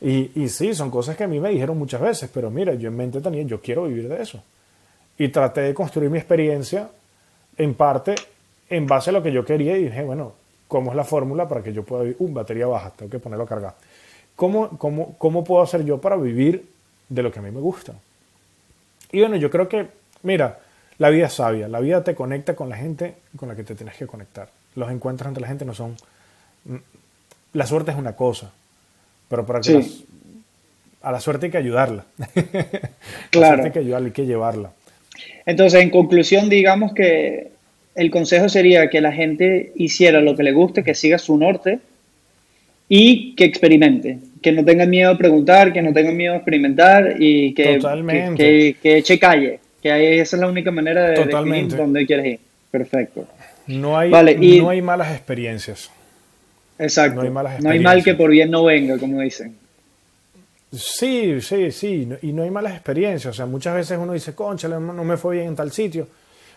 Y, y sí, son cosas que a mí me dijeron muchas veces, pero mira, yo en mente tenía, yo quiero vivir de eso. Y traté de construir mi experiencia en parte en base a lo que yo quería y dije, bueno, ¿cómo es la fórmula para que yo pueda vivir? Uh, batería baja, tengo que ponerlo a cargar. ¿Cómo, cómo, ¿Cómo puedo hacer yo para vivir de lo que a mí me gusta? Y bueno, yo creo que, mira, la vida es sabia, la vida te conecta con la gente con la que te tienes que conectar. Los encuentros entre la gente no son... Mm, la suerte es una cosa, pero para que a la suerte hay que ayudarla. claro. hay que ayudarla, hay que llevarla. Entonces, en conclusión, digamos que el consejo sería que la gente hiciera lo que le guste, que siga su norte y que experimente, que no tenga miedo a preguntar, que no tenga miedo a experimentar y que, que, que, eche calle, que esa es la única manera de Totalmente. definir dónde quieres ir. Perfecto. No hay, no hay malas experiencias. Exacto. No hay, malas no hay mal que por bien no venga, como dicen. Sí, sí, sí, y no hay malas experiencias. O sea, muchas veces uno dice, concha, no me fue bien en tal sitio,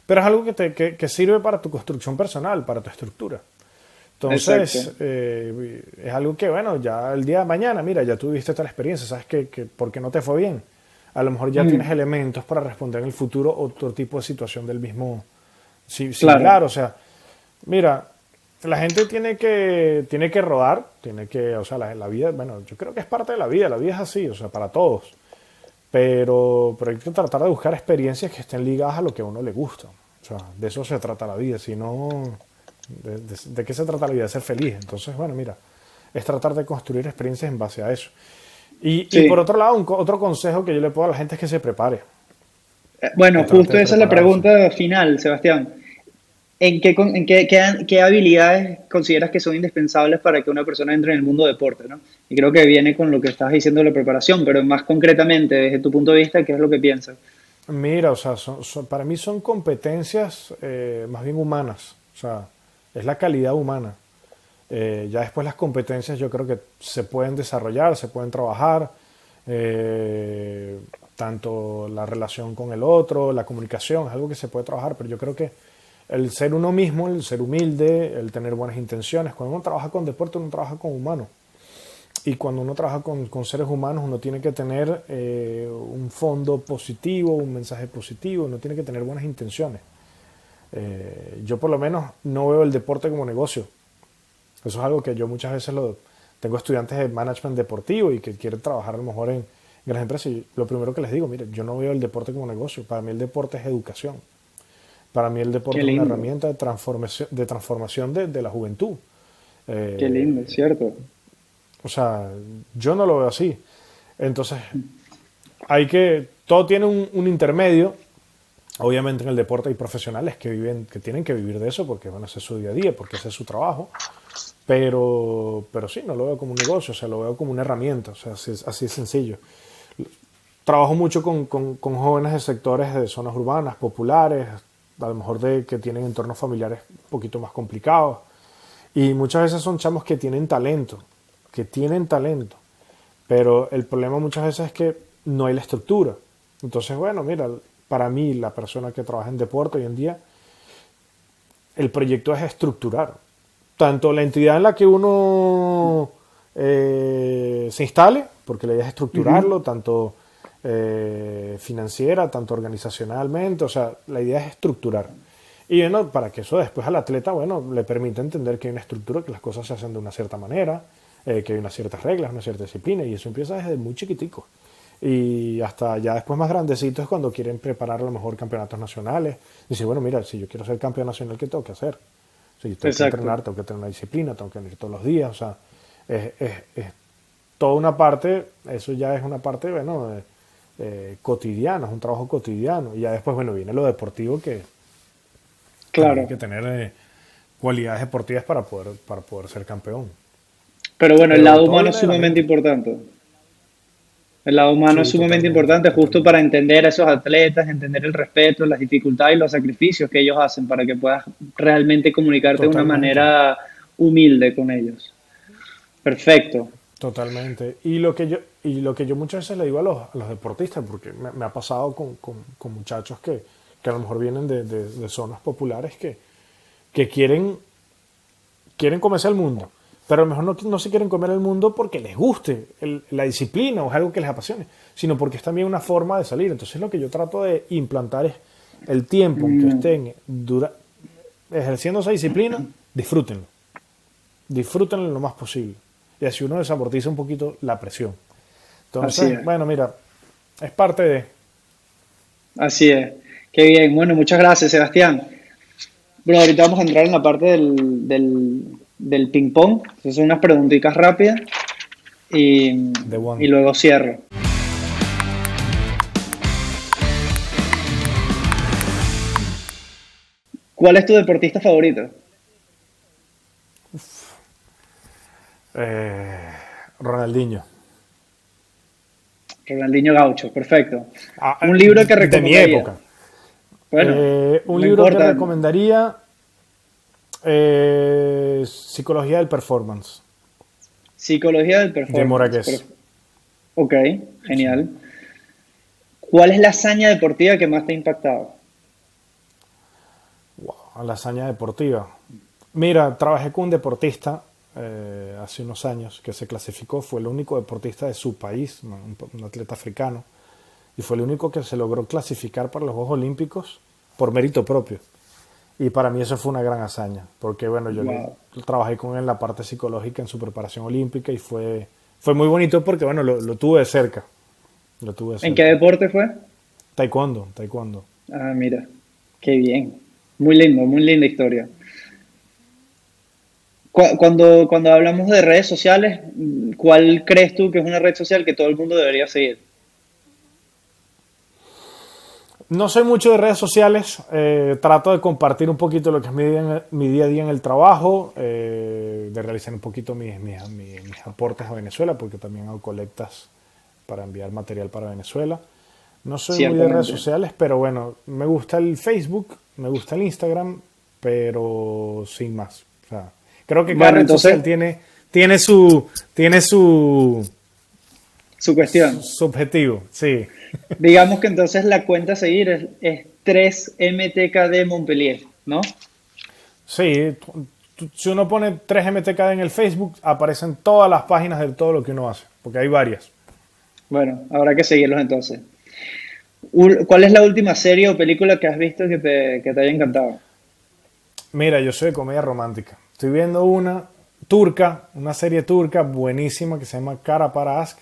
pero es algo que, te, que, sirve para tu construcción personal, para tu estructura. Entonces, eh, es algo que, bueno, ya el día de mañana, mira, ya tuviste tal experiencia, sabes que, que porque no te fue bien. A lo mejor ya mm. tienes elementos para responder en el futuro otro tipo de situación del mismo sí, similar. O sea, mira, la gente tiene que, tiene que rodar, tiene que, o sea, la, vida, bueno, yo creo que es parte de la vida, la vida es así, o sea, para todos. Pero, pero hay que tratar de buscar experiencias que estén ligadas a lo que a uno le gusta. O sea, de eso se trata la vida, si no, de, qué se trata la vida? De ser feliz. Entonces, bueno, mira, es tratar de construir experiencias en base a eso. Y, y por otro lado, otro consejo que yo le puedo a la gente es que se prepare. Eh, bueno, justo esa es la pregunta final, Sebastián. ¿En, qué, en qué, qué, habilidades consideras que son indispensables para que una persona entre en el mundo deporte? ¿no? Y creo que viene con lo que estás diciendo de la preparación, pero más concretamente, desde tu punto de vista, ¿qué es lo que piensas? Mira, o sea, para mí son competencias eh, más bien humanas, o sea, es la calidad humana. Eh, ya después las competencias yo creo que se pueden desarrollar, se pueden trabajar, eh, tanto la relación con el otro, la comunicación, es algo que se puede trabajar, pero yo creo que el ser uno mismo, el ser humilde, el tener buenas intenciones. Cuando uno trabaja con deporte, uno trabaja con humanos. Y cuando uno trabaja con, con seres humanos, uno tiene que tener eh, un fondo positivo, un mensaje positivo, uno tiene que tener buenas intenciones. Yo por lo menos no veo el deporte como negocio. Eso es algo que yo muchas veces lo tengo estudiantes de management deportivo y que quieren trabajar a lo mejor en grandes empresas. Y lo primero que les digo, mire, yo no veo el deporte como negocio. Para mí el deporte es educación. Para mí el deporte es una herramienta de transformación de, transformación de, la juventud. Eh, Qué lindo, es cierto. O sea, yo no lo veo así. Entonces, hay que, todo tiene un, intermedio. Obviamente en el deporte hay profesionales que viven, que tienen que vivir de eso porque van a hacer su día a día, porque ese es su trabajo. Pero, pero sí, no lo veo como un negocio, o sea, lo veo como una herramienta, o sea, así, así es sencillo. Trabajo mucho con, con, con jóvenes de sectores de zonas urbanas, populares, a lo mejor de que tienen entornos familiares un poquito más complicados. Y muchas veces son chamos que tienen talento, que tienen talento, pero el problema muchas veces es que no hay la estructura. Entonces, bueno, mira, para mí, la persona que trabaja en deporte hoy en día, el proyecto es estructurar tanto la entidad en la que uno eh, se instale, porque la idea es estructurarlo, tanto eh, financiera, tanto organizacionalmente, o sea, la idea es estructurar. Y bueno, para que eso después al atleta, bueno, le permita entender que hay una estructura, que las cosas se hacen de una cierta manera, eh, que hay unas ciertas reglas, una cierta disciplina, y eso empieza desde muy chiquitico. Y hasta ya después más grandecito es cuando quieren preparar a lo mejor campeonatos nacionales. Dice, bueno, mira, si yo quiero ser campeón nacional, ¿qué tengo que hacer? Si tengo que entrenar, tengo que tener una disciplina, tengo que venir todos los días, o sea, es, es, toda una parte, eso ya es una parte, bueno, de, eh, cotidiano, es un trabajo cotidiano. Y ya después, bueno, viene lo deportivo que claro. hay que tener eh, cualidades deportivas para poder, para poder ser campeón. Pero bueno, el lado humano es sumamente importante. El lado humano es sumamente importante justo para entender a esos atletas, entender el respeto, las dificultades y los sacrificios que ellos hacen para que puedas realmente comunicarte de una manera humilde con ellos. Perfecto. Totalmente. Y lo que yo, y lo que yo muchas veces le digo a los, a los deportistas, porque me, ha pasado con, con, con muchachos que, que, a lo mejor vienen de, de, zonas populares que, que quieren, quieren comerse al mundo, pero a lo mejor no, no se quieren comer el mundo porque les guste la disciplina o es algo que les apasione, sino porque es también una forma de salir. Entonces lo que yo trato de implantar es el tiempo en que mm. estén dura, ejerciendo esa disciplina, disfrútenlo. Disfrútenlo lo más posible y así uno desamortiza un poquito la presión. Entonces, bueno, mira, es parte de... Así es. Qué bien. Bueno, muchas gracias, Sebastián. Bueno, ahorita vamos a entrar en la parte del, del, ping-pong. son unas preguntitas rápidas y, y luego cierro. ¿Cuál es tu deportista favorito? Eh, Ronaldinho. Ronaldinho Gaucho, perfecto. Ah, un libro que recomendaría. De mi época. Bueno, Eh, un no libro importa. que recomendaría. Eh, Psicología del Performance. Psicología del performance. De Moragués. Perf- Ok, genial. ¿Cuál es la hazaña deportiva que más te ha impactado? Wow, la hazaña deportiva. Mira, trabajé con un deportista eh, hace unos años que se clasificó, fue el único deportista de su país, un, un atleta africano, y fue el único que se logró clasificar para los Juegos Olímpicos por mérito propio. Y para mí eso fue una gran hazaña, porque bueno, yo Wow. trabajé con él en la parte psicológica en su preparación olímpica y fue, fue muy bonito porque bueno, lo, lo tuve de cerca. Lo tuve de ¿En qué deporte fue? Taekwondo, taekwondo. Ah, mira, qué bien. Muy lindo, muy linda historia. Cu- Cuando, cuando hablamos de redes sociales, ¿cuál crees tú que es una red social que todo el mundo debería seguir? No soy mucho de redes sociales, eh, trato de compartir un poquito lo que es mi día, en- mi día a día en el trabajo, eh, de realizar un poquito mis, mis, mis- mis aportes a Venezuela, porque también hago colectas para enviar material para Venezuela. No soy muy de redes sociales, pero bueno, me gusta el Facebook, me gusta el Instagram, pero sin más. O sea, creo que cada Bueno, red entonces- social tiene, tiene su tiene su, Su cuestión. su objetivo, sí. Digamos que entonces la cuenta a seguir es, es 3MTKD Montpellier, ¿no? Sí, si uno pone 3MTKD en el Facebook, aparecen todas las páginas de todo lo que uno hace, porque hay varias. Bueno, habrá que seguirlos entonces. ¿Cuál es la última serie o película que has visto que te, que te haya encantado? Mira, yo soy de comedia romántica. Estoy viendo una turca, una serie turca buenísima que se llama Cara para Ask.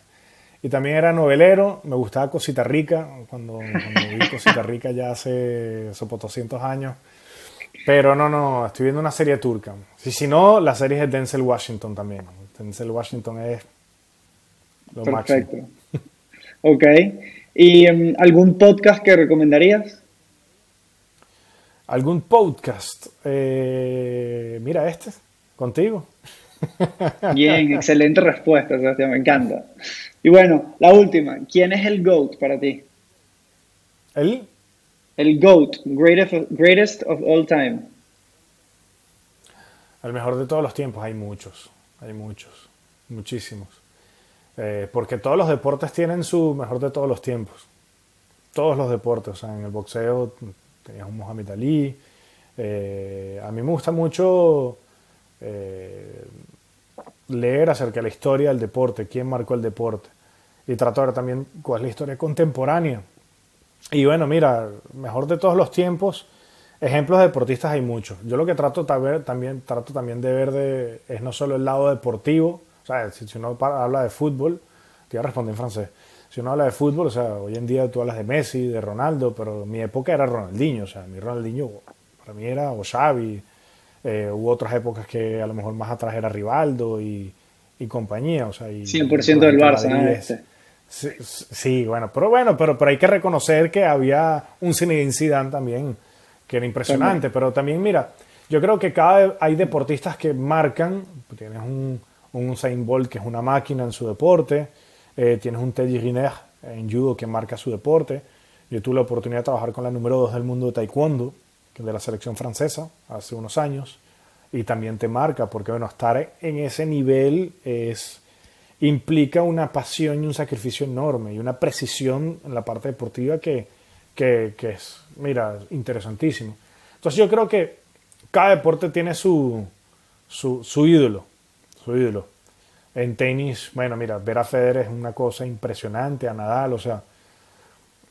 Y también era novelero, me gustaba Cosita Rica, cuando, cuando vi Cosita Rica ya hace, por 200 años. Pero no, no, estoy viendo una serie turca. Si, si no, la serie es de Denzel Washington también. Denzel Washington es lo máximo. Perfecto. Ok. ¿Y em, algún podcast que recomendarías? ¿Algún podcast? Eh, mira este, contigo. Bien, excelente respuesta, Sebastián, me encanta. Y bueno, la última, ¿quién es el GOAT para ti? ¿El? El GOAT, greatest of, greatest of all time. El mejor de todos los tiempos, hay muchos, hay muchos, muchísimos. Eh, porque todos los deportes tienen su mejor de todos los tiempos. Todos los deportes, o sea, en el boxeo tenías un Muhammad Ali. eh, a mí me gusta mucho eh, leer acerca de la historia del deporte, quién marcó el deporte. Y trato de también cuál es la historia contemporánea. Y bueno, mira, mejor de todos los tiempos, ejemplos de deportistas hay muchos. Yo lo que trato ver, también, trato también de ver de, es no solo el lado deportivo, o sea, si, uno habla de fútbol, te iba a responder en francés. Si uno habla de fútbol, o sea, hoy en día tú hablas de Messi, de Ronaldo, pero mi época era Ronaldinho, o sea, mi Ronaldinho para mí era o Xavi, eh, hubo otras épocas que a lo mejor más atrás era Rivaldo y, y compañía, o sea, y, 100% del Barça, ¿no? es- Este. Sí, sí, bueno, pero bueno, pero, pero hay que reconocer que había un Zinedine Zidane también, que era impresionante, pero también, mira, yo creo que cada hay deportistas que marcan, tienes un, un Usain Bolt que es una máquina en su deporte, eh, tienes un Teddy Riner en judo que marca su deporte, yo tuve la oportunidad de trabajar con la número 2 del mundo de taekwondo, de la selección francesa, hace unos años, y también te marca, porque bueno, estar en ese nivel es implica una pasión y un sacrificio enorme y una precisión en la parte deportiva que, que, que es, mira, interesantísimo. Entonces yo creo que cada deporte tiene su, su, su ídolo, su ídolo. En tenis, bueno, mira, ver a Federer es una cosa impresionante, a Nadal, o sea,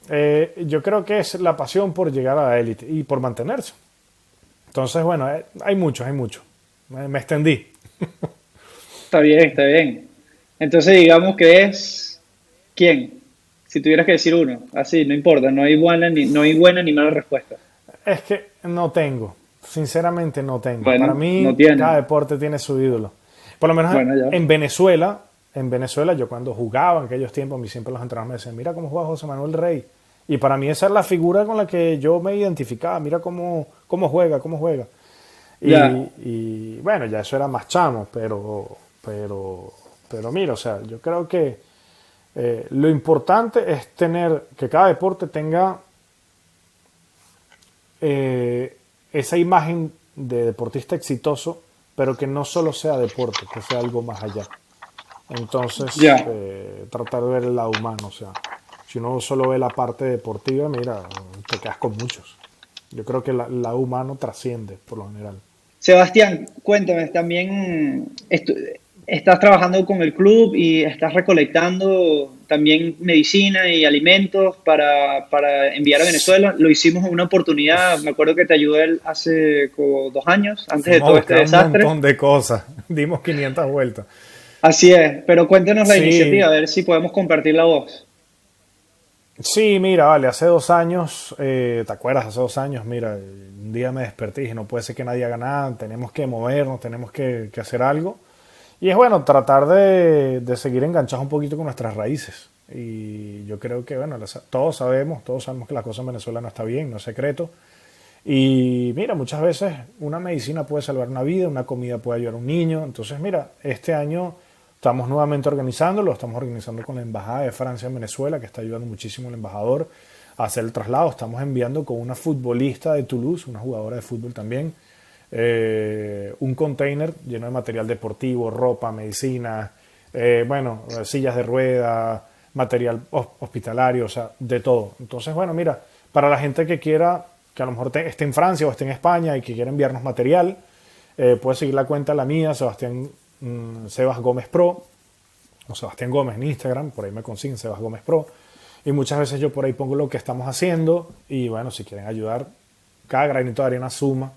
eh, yo creo que es la pasión por llegar a la élite y por mantenerse. Entonces, bueno, eh, hay muchos, hay muchos. Me, me extendí. Está bien, está bien. Entonces digamos que es ¿quién? Si tuvieras que decir uno, así, no importa, no hay buena ni, no hay buena ni mala respuesta. Es que no tengo, sinceramente no tengo. Bueno, Para mí, no cada deporte tiene su ídolo. Por lo menos Bueno, en Venezuela, en Venezuela, yo cuando jugaba en aquellos tiempos, a mí siempre los entrenadores me decían, mira cómo juega José Manuel Rey. Y para mí esa es la figura con la que yo me identificaba. Mira cómo, cómo juega, cómo juega. Y, bueno, ya eso era más chamo, pero, pero, pero mira, o sea, yo creo que eh, lo importante es tener que cada deporte tenga eh, esa imagen de deportista exitoso, pero que no solo sea deporte, que sea algo más allá. Entonces, eh, tratar de ver el lado humano, o sea, si uno solo ve la parte deportiva, mira, te quedas con muchos. Yo creo que el lado humano trasciende, por lo general. Sebastián, cuéntame, también estás trabajando con el club y estás recolectando también medicina y alimentos para, enviar a Venezuela. Lo hicimos en una oportunidad, me acuerdo que te ayudé hace como dos años, antes de todo este desastre. Un montón de cosas, dimos 500 vueltas. Así es, pero cuéntenos la iniciativa, a ver si podemos compartir la voz. Sí, mira, vale, hace dos años, eh, ¿te acuerdas? Hace dos años, mira, un día me desperté y dije, no puede ser que nadie haga nada, tenemos que movernos, tenemos que, hacer algo. Y es bueno, tratar de, seguir enganchados un poquito con nuestras raíces. Y yo creo que, bueno, todos sabemos, todos sabemos que la cosa en Venezuela no está bien, no es secreto. Y mira, muchas veces una medicina puede salvar una vida, una comida puede ayudar a un niño. Entonces, mira, este año Estamos nuevamente organizándolo, estamos organizando con la Embajada de Francia en Venezuela, que está ayudando muchísimo el embajador a hacer el traslado. Estamos enviando con una futbolista de Toulouse, una jugadora de fútbol también, eh, un container lleno de material deportivo, ropa, medicina, eh, bueno, sillas de rueda, material hospitalario, o sea, de todo. Entonces, bueno, mira, para la gente que quiera, que a lo mejor esté en Francia o esté en España y que quiera enviarnos material, eh, puede seguir la cuenta la mía, Sebastián Mm, Sebas Gómez Pro, o Sebastián Gómez en Instagram, por ahí me consiguen Sebas Gómez Pro. Y muchas veces yo por ahí pongo lo que estamos haciendo y bueno, si quieren ayudar, cada granito de arena suma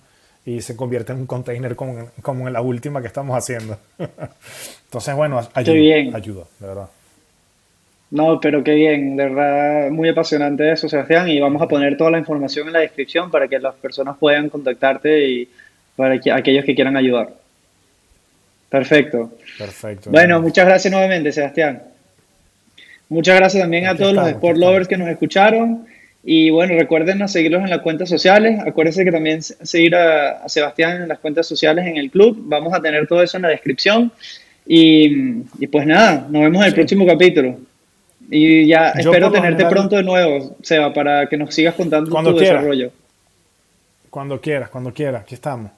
y se convierte en un container como, como en la última que estamos haciendo. Entonces, bueno, ayuda, ayuda, de verdad. No, pero qué bien, de verdad, muy apasionante eso, Sebastián, y vamos a poner toda la información en la descripción para que las personas puedan contactarte y para que, aquellos que quieran ayudar. Perfecto. Perfecto. Bueno, muchas gracias nuevamente, Sebastián. Muchas gracias también a todos los sport lovers que nos escucharon. Y bueno, recuerden seguirlos en las cuentas sociales. Acuérdense que también seguir a, Sebastián en las cuentas sociales en el club. Vamos a tener todo eso en la descripción. Y, pues nada, nos vemos en el próximo capítulo. Y ya espero tenerte pronto de nuevo, Seba, para que nos sigas contando tu desarrollo. Cuando quieras, cuando quieras, aquí estamos.